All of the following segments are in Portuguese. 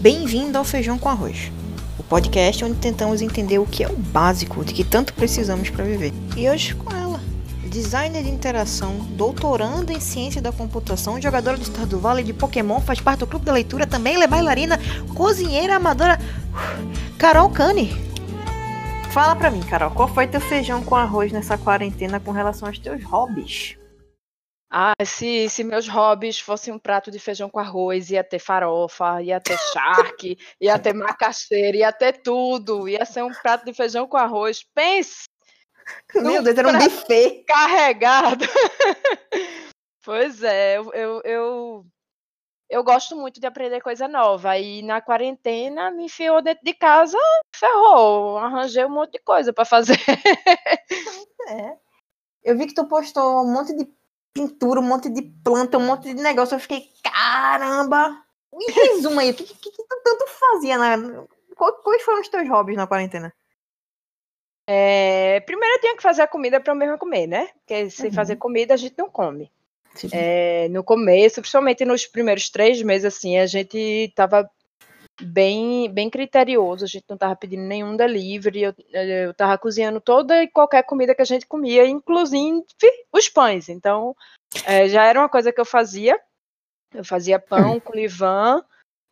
Bem-vindo ao Feijão com Arroz, o podcast onde tentamos entender o que é o básico de que tanto precisamos para viver. E hoje com ela, designer de interação, doutoranda em ciência da computação, jogadora do Star do Vale de Pokémon, faz parte do clube da leitura, também é bailarina, cozinheira amadora, Carol Cane. Fala pra mim, Carol, qual foi teu feijão com arroz nessa quarentena com relação aos teus hobbies? Ah, se, se meus hobbies fossem um prato de feijão com arroz, ia ter farofa, ia ter charque, ia ter macaxeira, ia ter tudo. Ia ser um prato de feijão com arroz. Pense! Meu Deus, era um buffet. Carregado. pois é, eu, eu, eu, eu gosto muito de aprender coisa nova. E na quarentena me enfiou dentro de casa, ferrou. Arranjei um monte de coisa para fazer. É. Eu vi que tu postou um monte de pintura, um monte de planta, um monte de negócio. Eu fiquei, caramba! Me resuma aí, o que, que, que, tu tanto fazia na. Quais foram os teus hobbies na quarentena? É, primeiro eu tinha que fazer a comida para eu mesma comer, né? Porque sem uhum. fazer comida a gente não come. É, no começo, principalmente nos primeiros três meses, assim, a gente tava bem, bem criterioso, a gente não tava pedindo nenhum delivery, eu, eu tava cozinhando toda e qualquer comida que a gente comia, inclusive os pães. Então, é, já era uma coisa que eu fazia. Eu fazia pão com livan,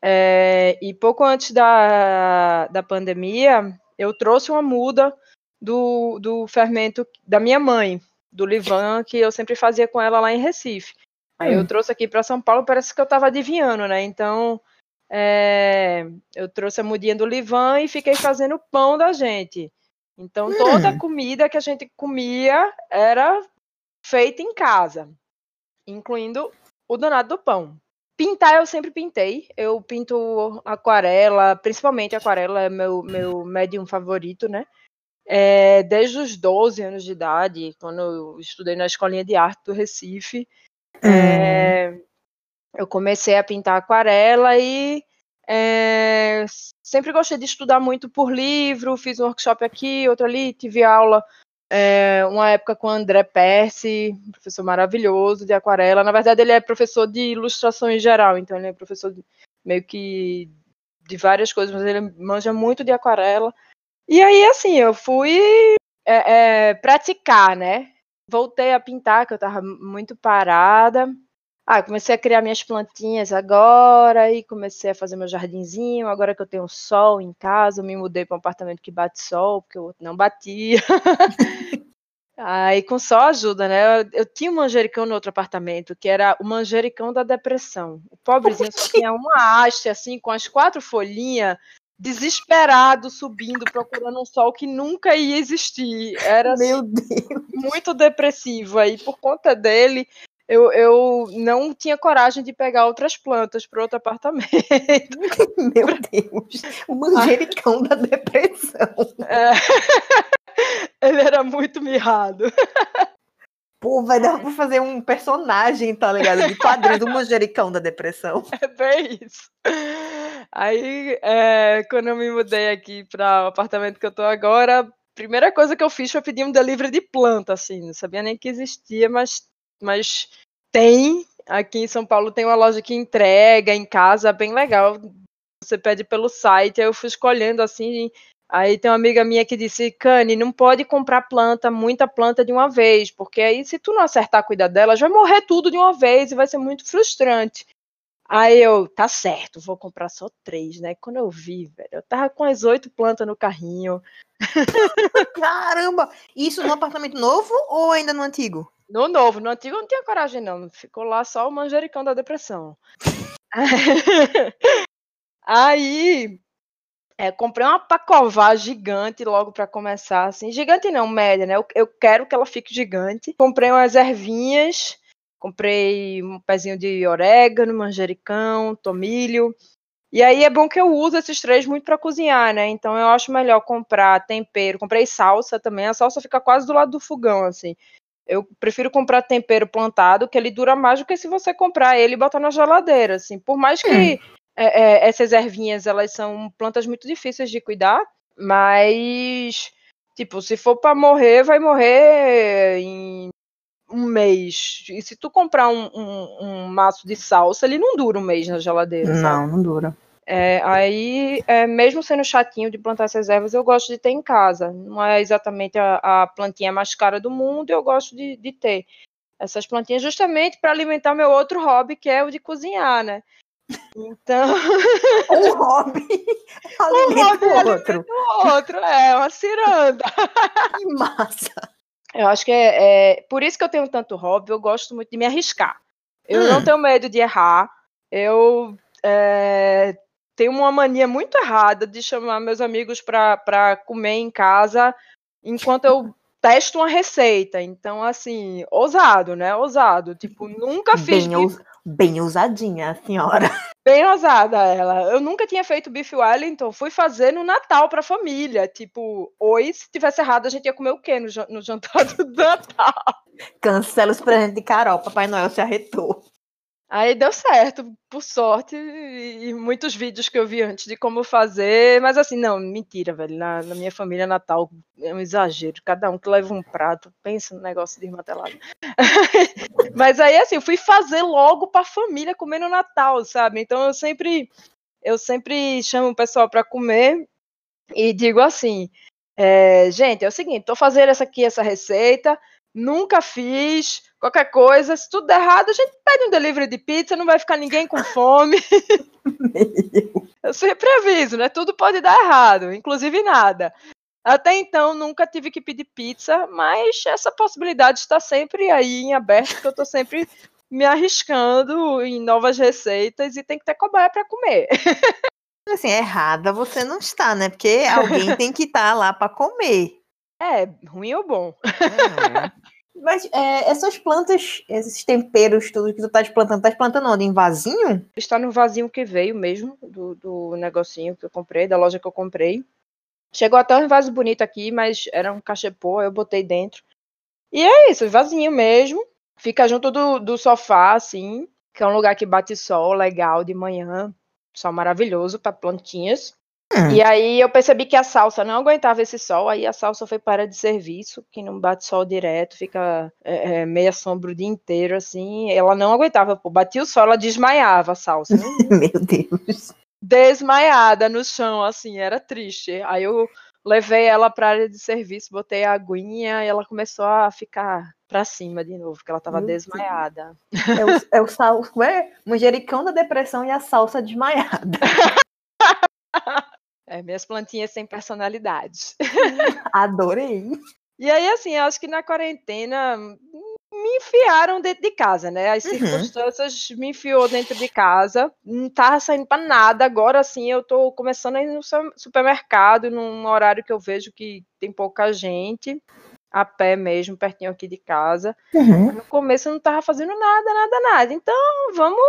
é, e pouco antes da, da pandemia, eu trouxe uma muda do, do fermento da minha mãe, do livan, que eu sempre fazia com ela lá em Recife. Aí eu hum. trouxe aqui para São Paulo, parece que eu estava adivinhando, né? Então, é, eu trouxe a mudinha do Livan e fiquei fazendo pão da gente. Então, toda a hum. comida que a gente comia era feita em casa, incluindo o danado do pão. Pintar eu sempre pintei. Eu pinto aquarela, principalmente aquarela é meu, meu médium favorito, né? É, desde os 12 anos de idade, quando eu estudei na escolinha de arte do Recife, é, eu comecei a pintar aquarela e é, sempre gostei de estudar muito por livro, fiz um workshop aqui, outro ali, tive aula é, uma época com o André Percy, professor maravilhoso de aquarela. Na verdade, ele é professor de ilustração em geral, então ele é professor de, meio que de várias coisas, mas ele manja muito de aquarela. E aí, assim, eu fui é, praticar, né? Voltei a pintar, que eu estava muito parada. Ah, comecei a criar minhas plantinhas agora e comecei a fazer meu jardinzinho. Agora que eu tenho sol em casa, eu me mudei para um apartamento que bate sol, porque o outro não batia. Aí com sol ajuda, né? Eu, eu, tinha um manjericão no outro apartamento, que era o manjericão da depressão. O pobrezinho só tinha uma haste, assim, com as quatro folhinhas, desesperado, subindo, procurando um sol que nunca ia existir. Era Meu Deus. muito depressivo. Aí, por conta dele, eu, eu não tinha coragem de pegar outras plantas para outro apartamento. Meu Deus, o manjericão da depressão. É. Ele era muito mirrado. Pô, vai dar pra fazer um personagem, tá ligado? De quadrinho do manjericão da depressão. É bem isso. Aí, é, quando eu me mudei aqui para o apartamento que eu tô agora, a primeira coisa que eu fiz foi pedir um delivery de planta, assim. Não sabia nem que existia, mas mas tem. Aqui em São Paulo tem uma loja que entrega em casa, bem legal. Você pede pelo site, aí eu fui escolhendo assim. Aí tem uma amiga minha que disse, Cani, não pode comprar planta, muita planta de uma vez, porque aí se tu não acertar cuidar dela, vai morrer tudo de uma vez e vai ser muito frustrante. Aí eu, tá certo, vou comprar só três, né? Quando eu vi, velho, eu tava com as oito plantas no carrinho. Caramba! Isso no apartamento novo ou ainda no antigo? No novo, no antigo eu não tinha coragem, não. Ficou lá só o manjericão da depressão. Aí, é, comprei uma pacová gigante logo para começar, assim. Gigante não, média, né? Eu, eu, quero que ela fique gigante. Comprei umas ervinhas, comprei um pezinho de orégano, manjericão, tomilho. E aí é bom que eu uso esses três muito para cozinhar, né? Então eu acho melhor comprar tempero. Comprei salsa também. A salsa fica quase do lado do fogão, assim. Eu prefiro comprar tempero plantado, que ele dura mais do que se você comprar ele e botar na geladeira, assim. Por mais que hum. é, é, essas ervinhas, elas são plantas muito difíceis de cuidar, mas, tipo, se for para morrer, vai morrer em um mês. E se tu comprar um, um, um, maço de salsa, ele não dura um mês na geladeira. Não, sabe? não dura. É, aí, é, mesmo sendo chatinho de plantar essas ervas, eu gosto de ter em casa. Não é exatamente a, a plantinha mais cara do mundo, eu gosto de, de ter essas plantinhas justamente para alimentar meu outro hobby, que é o de cozinhar, né? Então. Um hobby alimenta um hobby o outro. O outro, é, uma ciranda. Que massa. Eu acho que é, é, por isso que eu tenho tanto hobby, eu gosto muito de me arriscar. Eu hum. não tenho medo de errar. Eu é, tenho uma mania muito errada de chamar meus amigos para comer em casa enquanto eu testo uma receita. Então, assim, ousado, né? Ousado. Tipo, nunca fiz. Bem, bem ousadinha a senhora. Bem ousada ela. Eu nunca tinha feito bife Wellington, fui fazer no Natal pra família. Tipo, oi, se tivesse errado, a gente ia comer o quê no, no jantar do Natal? Cancela os presentes de Carol, Papai Noel se arretou. Aí deu certo, por sorte, e, muitos vídeos que eu vi antes de como fazer, mas assim, não, mentira, velho. Na, na, minha família Natal é um exagero, cada um que leva um prato, pensa no negócio desmantelado. mas aí, assim, eu fui fazer logo pra família comer no Natal, sabe? Então eu sempre, eu sempre chamo o pessoal para comer e digo assim, é, gente, é o seguinte, tô fazendo essa aqui, essa receita, nunca fiz, qualquer coisa, se tudo der errado, a gente pede um delivery de pizza, não vai ficar ninguém com fome. Eu sempre aviso, né? Tudo pode dar errado, inclusive nada. Até então, nunca tive que pedir pizza, mas essa possibilidade está sempre aí em aberto, porque eu estou sempre me arriscando em novas receitas e tem que ter cobaia para comer. Assim, errada você não está, né? Porque alguém tem que estar tá lá para comer. É, ruim ou bom. É. Mas é, essas plantas, esses temperos, tudo que tu tá plantando, tá plantando onde? Em vasinho? Está no vasinho que veio mesmo, do, do negocinho que eu comprei, da loja que eu comprei. Chegou até um vaso bonito aqui, mas era um cachepô, eu botei dentro. E é isso, vasinho mesmo. Fica junto do, do sofá, assim, que é um lugar que bate sol legal de manhã. Sol maravilhoso para plantinhas. Hum. E aí eu percebi que a salsa não aguentava esse sol, aí a salsa foi para de serviço, que não bate sol direto, fica é, é, meia sombra o dia inteiro, assim. Ela não aguentava, pô, batia o sol, ela desmaiava a salsa. Né? Meu Deus. Desmaiada no chão, assim, era triste. Aí eu levei ela para área de serviço, botei a aguinha e ela começou a ficar para cima de novo, porque ela estava desmaiada. É o, é o sal, é manjericão da depressão e a salsa desmaiada. É, minhas plantinhas sem personalidade. Adorei. E aí, assim, eu acho que na quarentena me enfiaram dentro de casa, né? As uhum. circunstâncias me enfiou dentro de casa, não tava saindo para nada. Agora, assim, eu tô começando a ir no supermercado, num horário que eu vejo que tem pouca gente, a pé mesmo, pertinho aqui de casa. Uhum. No começo eu não tava fazendo nada, nada, nada. Então, vamos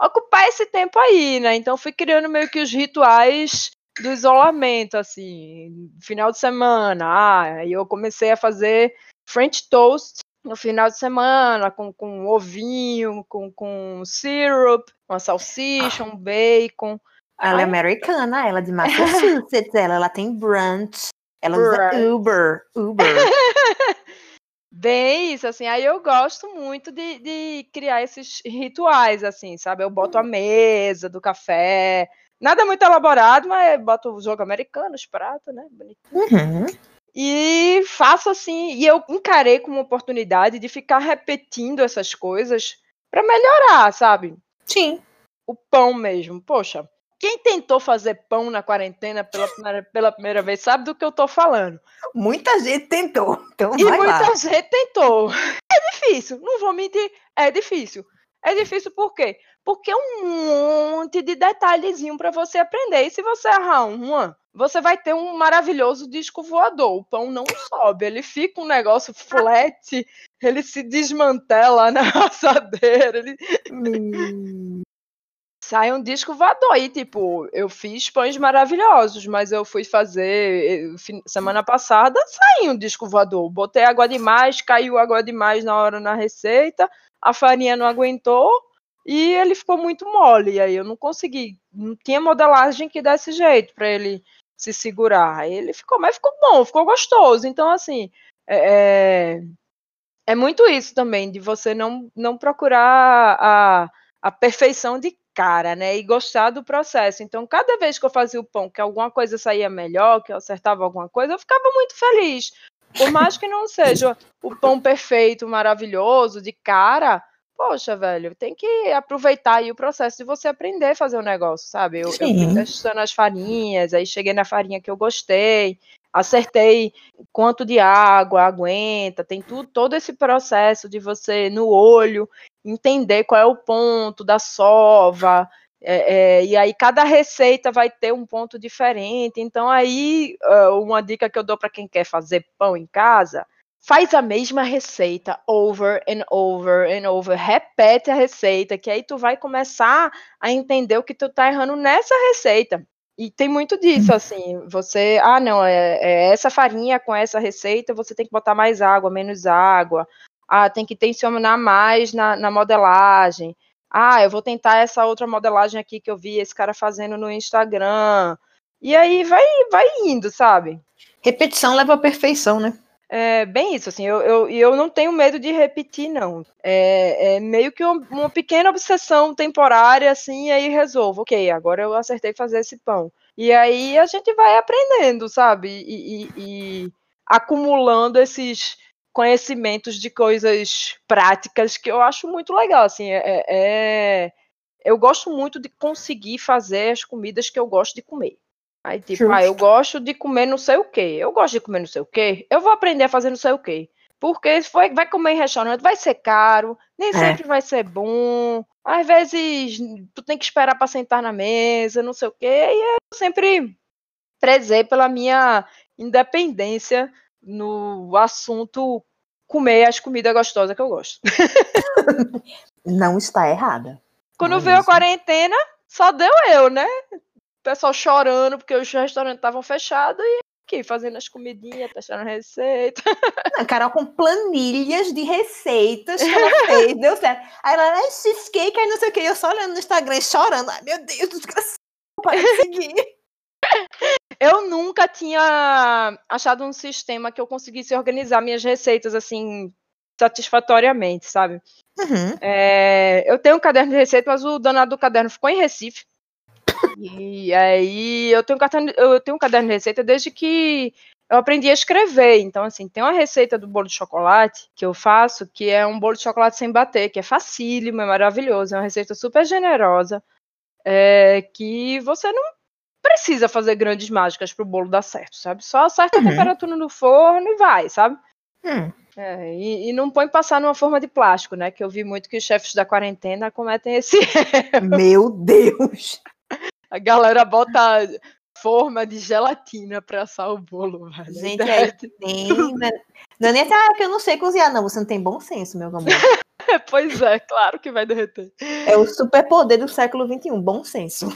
ocupar esse tempo aí, né? Então, fui criando meio que os rituais do isolamento, assim, final de semana. Ah, aí eu comecei a fazer French toast no final de semana, com, com ovinho, com, com syrup, uma salsicha, um bacon. Ela é americana, ela é de Massachusetts, ela, ela tem brunch, ela brunch. usa Uber, Uber. Bem isso, assim, aí eu gosto muito de, de criar esses rituais, assim, sabe? Eu boto a mesa do café, Nada muito elaborado, mas boto o jogo americano, os pratos, né? Uhum. E faço assim, e eu encarei como oportunidade de ficar repetindo essas coisas para melhorar, sabe? Sim. O pão mesmo. Poxa, quem tentou fazer pão na quarentena pela primeira, pela primeira vez sabe do que eu tô falando. Muita gente tentou. Então e muita lá. gente tentou. É difícil, não vou mentir, é difícil. É difícil por quê? Porque é um monte de detalhezinho para você aprender. E se você errar uma, você vai ter um maravilhoso disco voador. O pão não sobe, ele fica um negócio flat, ele se desmantela na assadeira. Ele... Hum. Sai um disco voador. E, tipo, eu fiz pães maravilhosos, mas eu fui fazer semana passada, saiu um disco voador. Botei água demais, caiu água demais na hora na receita, a farinha não aguentou e ele ficou muito mole. Aí eu não consegui, não tinha modelagem que desse jeito para ele se segurar. Aí ele ficou, mas ficou bom, ficou gostoso. Então, assim, é, é, é muito isso também, de você não, não procurar a, a perfeição de cara, né? E gostar do processo. Então, cada vez que eu fazia o pão, que alguma coisa saía melhor, que eu acertava alguma coisa, eu ficava muito feliz. Por mais que não seja o pão perfeito, maravilhoso, de cara, poxa, velho, tem que aproveitar aí o processo de você aprender a fazer o negócio, sabe? Eu, eu fui testando as farinhas, aí cheguei na farinha que eu gostei, acertei quanto de água aguenta, tem tudo, todo esse processo de você, no olho, entender qual é o ponto da sova, é, é, e aí cada receita vai ter um ponto diferente. Então aí uma dica que eu dou para quem quer fazer pão em casa, faz a mesma receita over and over and over, repete a receita, que aí tu vai começar a entender o que tu tá errando nessa receita. E tem muito disso, hum. assim, você, ah, não, é, é, essa farinha com essa receita, você tem que botar mais água, menos água, ah, tem que tensionar mais na, na modelagem, ah, eu vou tentar essa outra modelagem aqui que eu vi esse cara fazendo no Instagram, e aí vai, vai indo, sabe? Repetição leva à perfeição, né? É bem isso, assim, eu, eu, eu não tenho medo de repetir, não. É, é meio que uma, uma, pequena obsessão temporária, assim, e aí resolvo, ok, agora eu acertei fazer esse pão. E aí a gente vai aprendendo, sabe? E, e, e acumulando esses conhecimentos de coisas práticas que eu acho muito legal, assim, é, é, é eu gosto muito de conseguir fazer as comidas que eu gosto de comer. Aí, tipo, ah, eu gosto de comer não sei o quê. Eu gosto de comer não sei o quê. Eu vou aprender a fazer não sei o quê. Porque se for, vai comer em restaurante, vai ser caro, nem é. sempre vai ser bom. Às vezes tu tem que esperar para sentar na mesa, não sei o quê. E eu sempre prezei pela minha independência no assunto comer as comidas gostosas que eu gosto. Não está errada. Quando veio a quarentena, só deu eu, né? pessoal chorando porque os restaurantes estavam fechados e aqui fazendo as comidinhas, testando receita. A Carol com planilhas de receitas que ela fez, deu certo. Aí ela, ai, cheesecake, aí não sei o que, eu só olhando no Instagram chorando. Ai, meu Deus, desgraçado, para seguir. Eu nunca tinha achado um sistema que eu conseguisse organizar minhas receitas assim satisfatoriamente, sabe? Uhum. É, eu tenho um caderno de receita, mas o danado do caderno ficou em Recife. E aí eu tenho, um eu tenho um caderno de receita desde que eu aprendi a escrever. Então, assim, tem uma receita do bolo de chocolate que eu faço, que é um bolo de chocolate sem bater, que é facílimo, é maravilhoso, é uma receita super generosa, é, que você não precisa fazer grandes mágicas para o bolo dar certo, sabe? Só acerta uhum. a temperatura no forno e vai, sabe? Uhum. É, e, e, não põe passar numa forma de plástico, né? Que eu vi muito que os chefes da quarentena cometem esse erro. Meu Deus! A galera bota forma de gelatina pra assar o bolo, velho. Gente, é, tem. Né? Não é nem assim, ah, que eu não sei cozinhar, não. Você não tem bom senso, meu amor. pois é, claro que vai derreter. É o superpoder do século XXI, bom senso.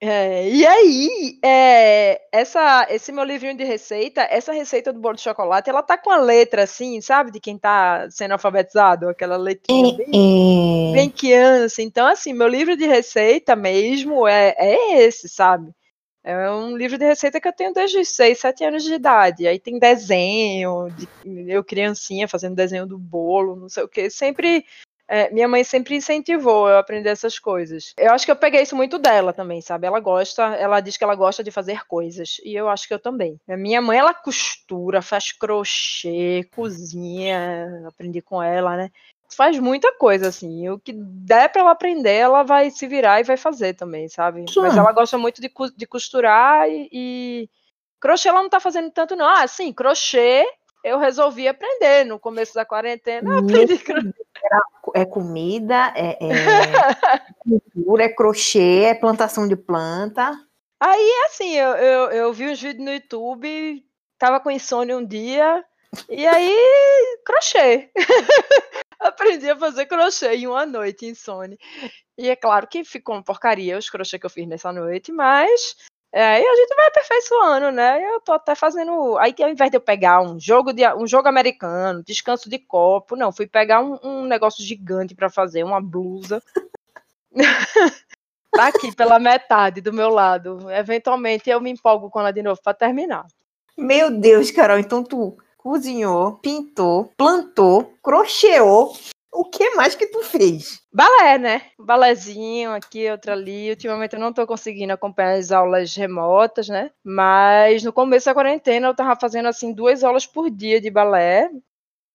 É, e aí, é, essa, esse meu livrinho de receita, essa receita do bolo de chocolate, ela tá com a letra assim, sabe? De quem tá sendo alfabetizado, aquela letrinha bem, bem criança. Então, assim, meu livro de receita mesmo é, é esse, sabe? É um livro de receita que eu tenho desde os 6, 7 anos de idade. Aí tem desenho, de, eu criancinha fazendo desenho do bolo, não sei o que. Sempre é, minha mãe sempre incentivou eu a aprender essas coisas. Eu acho que eu peguei isso muito dela também, sabe? Ela gosta, ela diz que ela gosta de fazer coisas. E eu acho que eu também. A minha mãe, ela costura, faz crochê, cozinha, aprendi com ela, né? Faz muita coisa, assim. O que der pra ela aprender, ela vai se virar e vai fazer também, sabe? Sim. Mas ela gosta muito de, de costurar e, e. Crochê ela não tá fazendo tanto, não. Ah, sim, crochê eu resolvi aprender no começo da quarentena. Eu aprendi é comida, é, é cultura, é crochê, é plantação de planta. Aí, assim, eu, eu, eu vi uns vídeos no YouTube, tava com insônia um dia, e aí, crochê. Aprendi a fazer crochê em uma noite, insônia. E é claro que ficou uma porcaria os crochê que eu fiz nessa noite, mas é, e a gente vai aperfeiçoando, né? Eu tô até fazendo. Aí ao invés de eu pegar um jogo de um jogo americano, descanso de copo, não, fui pegar um, um negócio gigante para fazer, uma blusa. tá aqui pela metade do meu lado. Eventualmente eu me empolgo com ela de novo para terminar. Meu Deus, Carol, então tu cozinhou, pintou, plantou, crocheou, O que mais que tu fez? Balé, né? Balézinho aqui, outro ali. Ultimamente eu não tô conseguindo acompanhar as aulas remotas, né? Mas no começo da quarentena eu tava fazendo assim duas aulas por dia de balé.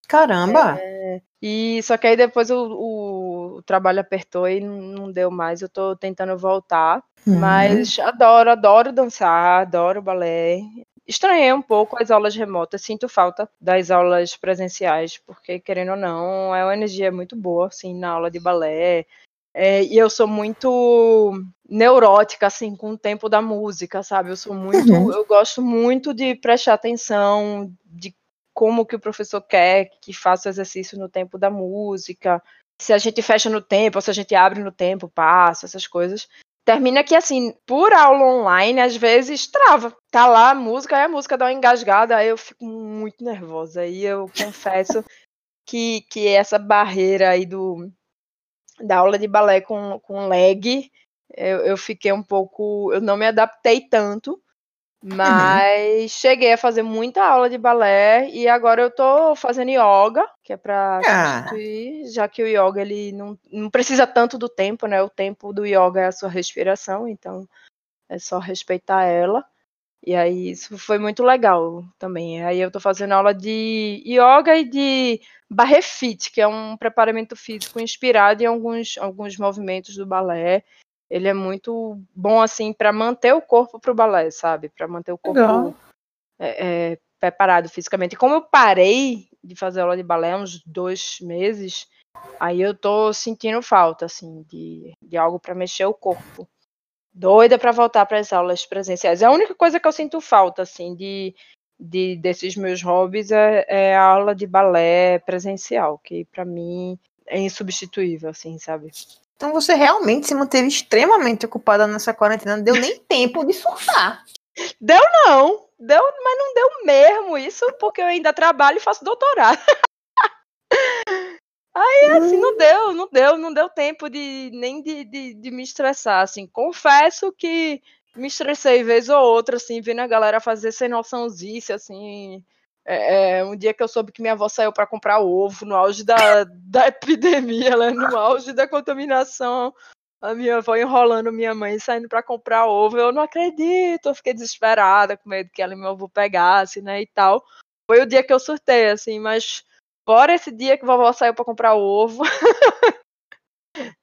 Caramba! É, e só que aí depois o, o, o, trabalho apertou e não deu mais. Eu tô tentando voltar. Uhum. Mas adoro, adoro dançar, adoro balé estranhei um pouco as aulas remotas, sinto falta das aulas presenciais, porque, querendo ou não, é uma energia muito boa, assim, na aula de balé. É, e eu sou muito neurótica, assim, com o tempo da música, sabe? Eu sou muito, uhum. eu gosto muito de prestar atenção, de como que o professor quer que faça o exercício no tempo da música, se a gente fecha no tempo, se a gente abre no tempo, passa, essas coisas termina que, assim, por aula online, às vezes trava. Tá lá a música, aí a música dá uma engasgada, aí eu fico muito nervosa. Aí eu confesso que, que essa barreira aí do, da aula de balé com, com lag, eu, eu fiquei um pouco. Eu não me adaptei tanto. Mas uhum. cheguei a fazer muita aula de balé e agora eu tô fazendo yoga, que é para ah. substituir, já que o yoga ele não, não precisa tanto do tempo, né? O tempo do yoga é a sua respiração, então é só respeitar ela. E aí isso foi muito legal também. Aí eu tô fazendo aula de yoga e de barre fit, que é um preparamento físico inspirado em alguns, alguns movimentos do balé ele é muito bom assim para manter o corpo para o balé, sabe? Para manter o corpo é, é, preparado fisicamente. E como eu parei de fazer aula de balé uns dois meses, aí eu tô sentindo falta assim de, de algo para mexer o corpo. Doida para voltar para as aulas presenciais. É a única coisa que eu sinto falta assim de, de desses meus hobbies é, é a aula de balé presencial, que para mim é insubstituível, assim, sabe? Então você realmente se manteve extremamente ocupada nessa quarentena, não deu nem tempo de surtar. Deu não, deu, mas não deu mesmo isso, porque eu ainda trabalho e faço doutorado. Aí, assim, não deu, não deu, não deu tempo de nem de, de, de, me estressar, assim. Confesso que me estressei vez ou outra, assim, vendo a galera fazer sem noçãozice, assim, é, é, um dia que eu soube que minha avó saiu para comprar ovo no auge da, da epidemia, ela, no auge da contaminação, a minha avó enrolando minha mãe saindo para comprar ovo. Eu não acredito, eu fiquei desesperada, com medo que ela e meu avô pegasse, né, e tal. Foi o dia que eu surtei, assim, mas fora esse dia que a vovó saiu para comprar ovo,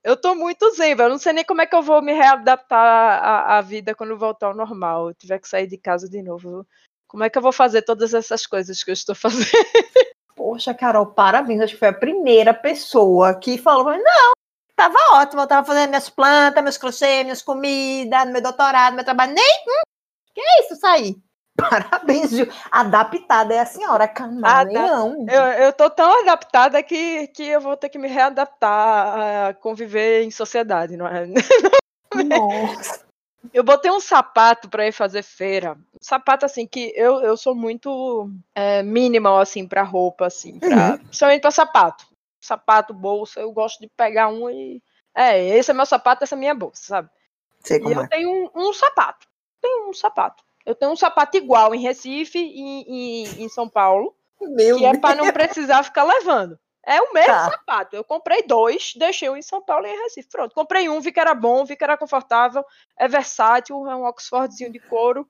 eu tô muito zen, eu não sei nem como é que eu vou me readaptar à, à vida quando voltar ao normal, eu tiver que sair de casa de novo. Como é que eu vou fazer todas essas coisas que eu estou fazendo? Poxa, Carol, parabéns. Acho que foi a primeira pessoa que falou não, tava ótimo, eu tava fazendo minhas plantas, meus crochê, minhas comidas, meu doutorado, meu trabalho. Nem. Hum, que é isso, sair? Parabéns, Gil. Adaptada é a senhora, camaleão. Eu, eu tô tão adaptada que, que eu vou ter que me readaptar a conviver em sociedade, não é? Nossa. Eu botei um sapato para ir fazer feira. Um sapato assim que eu, eu sou muito é, minimal assim para roupa assim, pra, uhum. principalmente para sapato. Sapato, bolsa, eu gosto de pegar um e é, esse é meu sapato, essa é minha bolsa, sabe? Sei e eu é. tenho um, um, sapato. Tenho um sapato. Eu tenho um sapato igual em Recife e em, em São Paulo. Meu que Deus. é para não precisar ficar levando. É o mesmo tá. sapato. Eu comprei dois, deixei um em São Paulo e em Recife. Pronto, comprei um, vi que era bom, vi que era confortável, é versátil, é um Oxfordzinho de couro.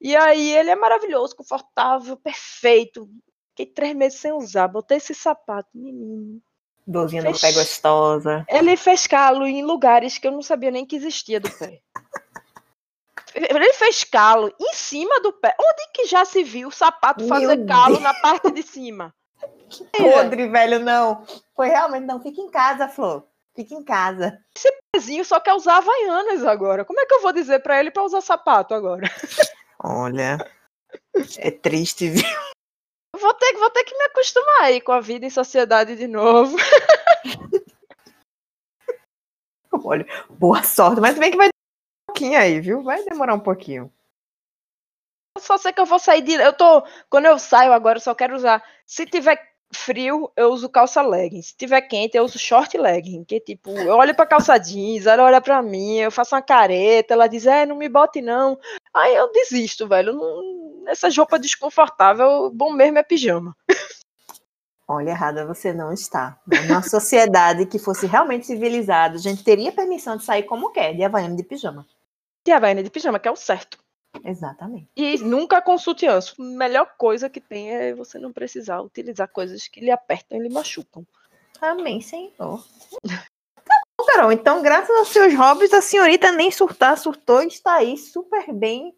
E aí ele é maravilhoso, confortável, perfeito. Fiquei três meses sem usar, botei esse sapato, menino. Dorzinha fez... no pé gostosa. Ele fez calo em lugares que eu não sabia nem que existia do pé. Ele fez calo em cima do pé. Onde que já se viu o sapato fazer Meu calo Deus. na parte de cima? Que podre, velho, não. Foi realmente, não. Fica em casa, Flor. Fica em casa. Esse pezinho só quer usar Havaianas agora. Como é que eu vou dizer para ele para usar sapato agora? Olha, é triste, viu? Vou ter, vou ter que me acostumar aí com a vida em sociedade de novo. Olha, boa sorte, mas bem que vai demorar um pouquinho aí, viu? Vai demorar um pouquinho. Só sei que eu vou sair de. Eu tô. Quando eu saio agora, eu só quero usar. Se tiver frio, eu uso calça legging. Se tiver quente, eu uso short legging. Que tipo, eu olho pra calça jeans, ela olha pra mim, eu faço uma careta, ela diz, é, não me bote não. Aí eu desisto, velho. Não... Essa roupa desconfortável, bom mesmo é pijama. Olha, errada você não está. Numa sociedade que fosse realmente civilizada, a gente teria permissão de sair como quer, de havaiana de pijama. De havaiana de pijama, que é o certo. Exatamente. E nunca com sutiã. A melhor coisa que tem é você não precisar utilizar coisas que lhe apertam e lhe machucam. Amém, Senhor. Tá bom, Carol. Então, graças aos seus hobbies, a senhorita nem surtar, surtou e está aí super bem,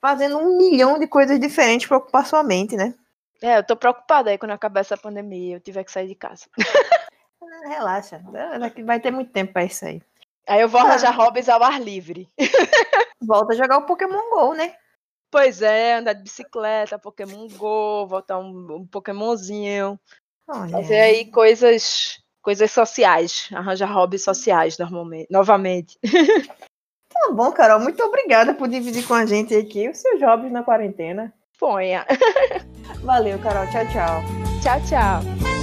fazendo um milhão de coisas diferentes para ocupar sua mente, né? É, eu tô preocupada aí quando acabar essa pandemia e eu tiver que sair de casa. Ah, relaxa, vai ter muito tempo para isso aí. Aí eu vou arranjar ah. hobbies ao ar livre. Volta a jogar o Pokémon GO, né? Pois é, andar de bicicleta, Pokémon GO, voltar um, um Pokémonzinho. Olha. Fazer aí coisas, coisas sociais, arranjar hobbies sociais normalmente, novamente. Tá bom, Carol, muito obrigada por dividir com a gente aqui os seus hobbies na quarentena. Ponha. Valeu, Carol. Tchau, tchau. Tchau, tchau.